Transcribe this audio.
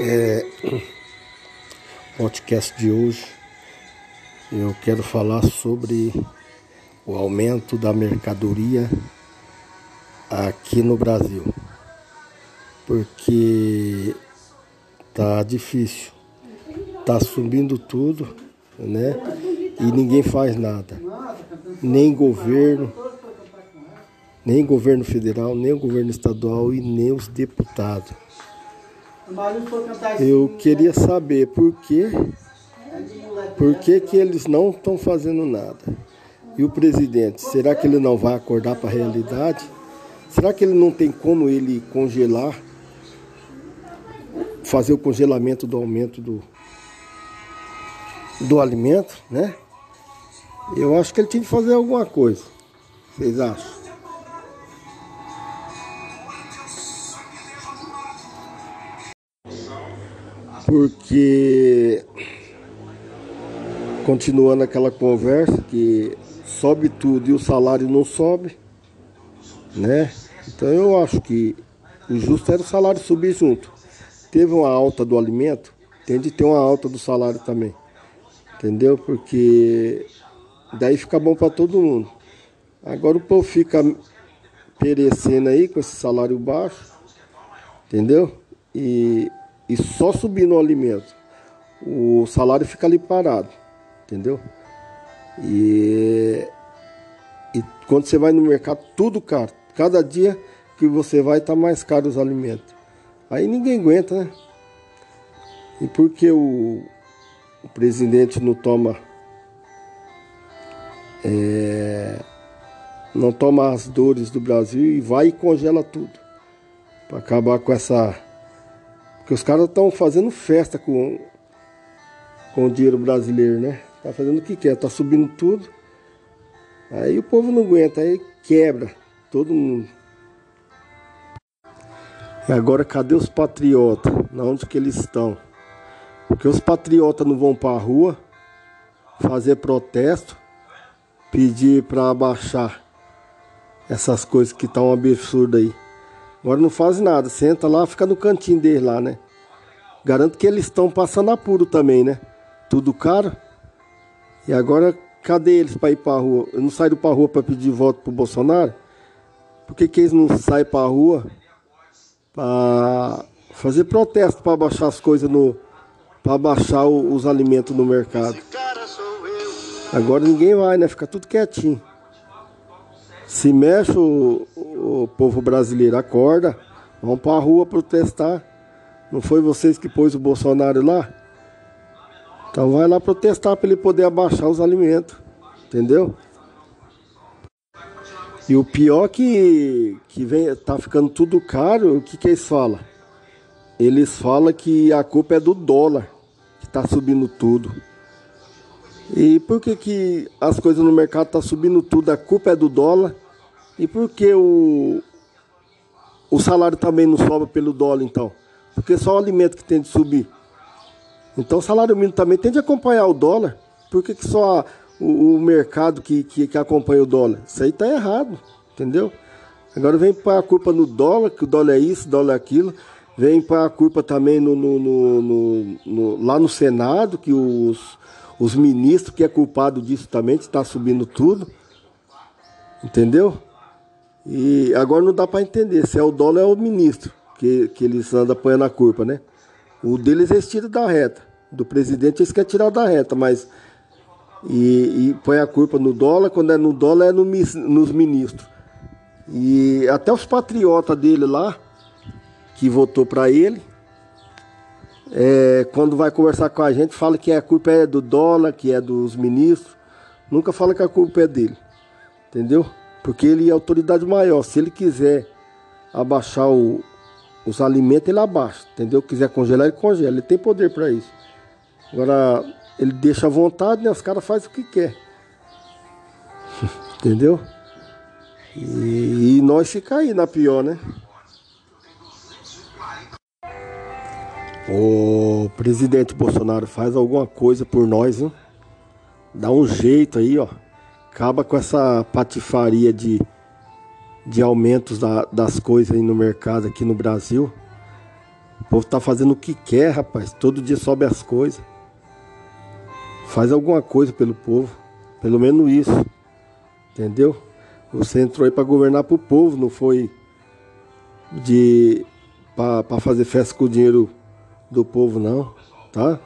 É, podcast de hoje eu quero falar sobre o aumento da mercadoria aqui no Brasil, porque tá difícil, tá subindo tudo, né? E ninguém faz nada, nem governo, nem governo federal, nem o governo estadual e nem os deputados. Eu queria saber por que, por que, que eles não estão fazendo nada. E o presidente, será que ele não vai acordar para a realidade? Será que ele não tem como ele congelar, fazer o congelamento do aumento do, do alimento, né? Eu acho que ele tinha que fazer alguma coisa. Vocês acham? Porque continuando aquela conversa que sobe tudo e o salário não sobe, né? Então eu acho que o justo era o salário subir junto. Teve uma alta do alimento, tem de ter uma alta do salário também. Entendeu? Porque daí fica bom para todo mundo. Agora o povo fica perecendo aí com esse salário baixo, entendeu? E e só subindo o alimento, o salário fica ali parado, entendeu? E, e quando você vai no mercado, tudo caro. Cada dia que você vai, tá mais caro os alimentos. Aí ninguém aguenta, né? E por que o, o presidente não toma é, não toma as dores do Brasil e vai e congela tudo para acabar com essa porque os caras estão fazendo festa com, com o dinheiro brasileiro, né? Tá fazendo o que quer, tá subindo tudo. Aí o povo não aguenta, aí quebra todo mundo. E agora cadê os patriotas? Na onde que eles estão? Porque os patriotas não vão para a rua fazer protesto, pedir para abaixar essas coisas que tá um absurdo aí. Agora não faz nada, senta lá, fica no cantinho deles lá, né? Garanto que eles estão passando apuro também, né? Tudo caro. E agora, cadê eles para ir para rua? Eu não saíram para rua para pedir voto pro Bolsonaro? Por que, que eles não saem para rua para fazer protesto para baixar as coisas no. para baixar o, os alimentos no mercado? Agora ninguém vai, né? Fica tudo quietinho. Se mexe o, o povo brasileiro, acorda, vão para a rua protestar. Não foi vocês que pôs o Bolsonaro lá? Então vai lá protestar para ele poder abaixar os alimentos. Entendeu? E o pior que, que vem, tá ficando tudo caro, o que, que eles falam? Eles falam que a culpa é do dólar, que está subindo tudo. E por que, que as coisas no mercado tá subindo tudo? A culpa é do dólar. E por que o, o salário também não sobe pelo dólar, então? Porque só o alimento que tem de subir. Então o salário mínimo também tem de acompanhar o dólar. Por que, que só o, o mercado que, que, que, acompanha o dólar? Isso aí está errado, entendeu? Agora vem para a culpa no dólar, que o dólar é isso, o dólar é aquilo. Vem para a culpa também no, no, no, no, lá no Senado, que os, os ministros, que é culpado disso também, está subindo tudo. Entendeu? E agora não dá para entender se é o dólar ou é o ministro que, que eles andam apanhando a culpa, né? O deles eles tiram da reta. Do presidente eles querem tirar da reta, mas. E, e põe a culpa no dólar, quando é no dólar é no, nos ministros. E até os patriotas dele lá, que votou para ele, é, quando vai conversar com a gente, fala que a culpa é do dólar, que é dos ministros. Nunca fala que a culpa é dele. Entendeu? Porque ele é autoridade maior. Se ele quiser abaixar o, os alimentos, ele abaixa. Entendeu? Quiser congelar, ele congela. Ele tem poder para isso. Agora, ele deixa à vontade, né? Os caras fazem o que quer. entendeu? E, e nós fica aí na pior, né? O presidente Bolsonaro faz alguma coisa por nós, hein? Dá um jeito aí, ó acaba com essa patifaria de, de aumentos da, das coisas aí no mercado aqui no Brasil. povo tá fazendo o que quer, rapaz. Todo dia sobe as coisas. Faz alguma coisa pelo povo. Pelo menos isso. Entendeu? Você entrou aí para governar pro povo, não foi de para fazer festa com o dinheiro do povo não, tá?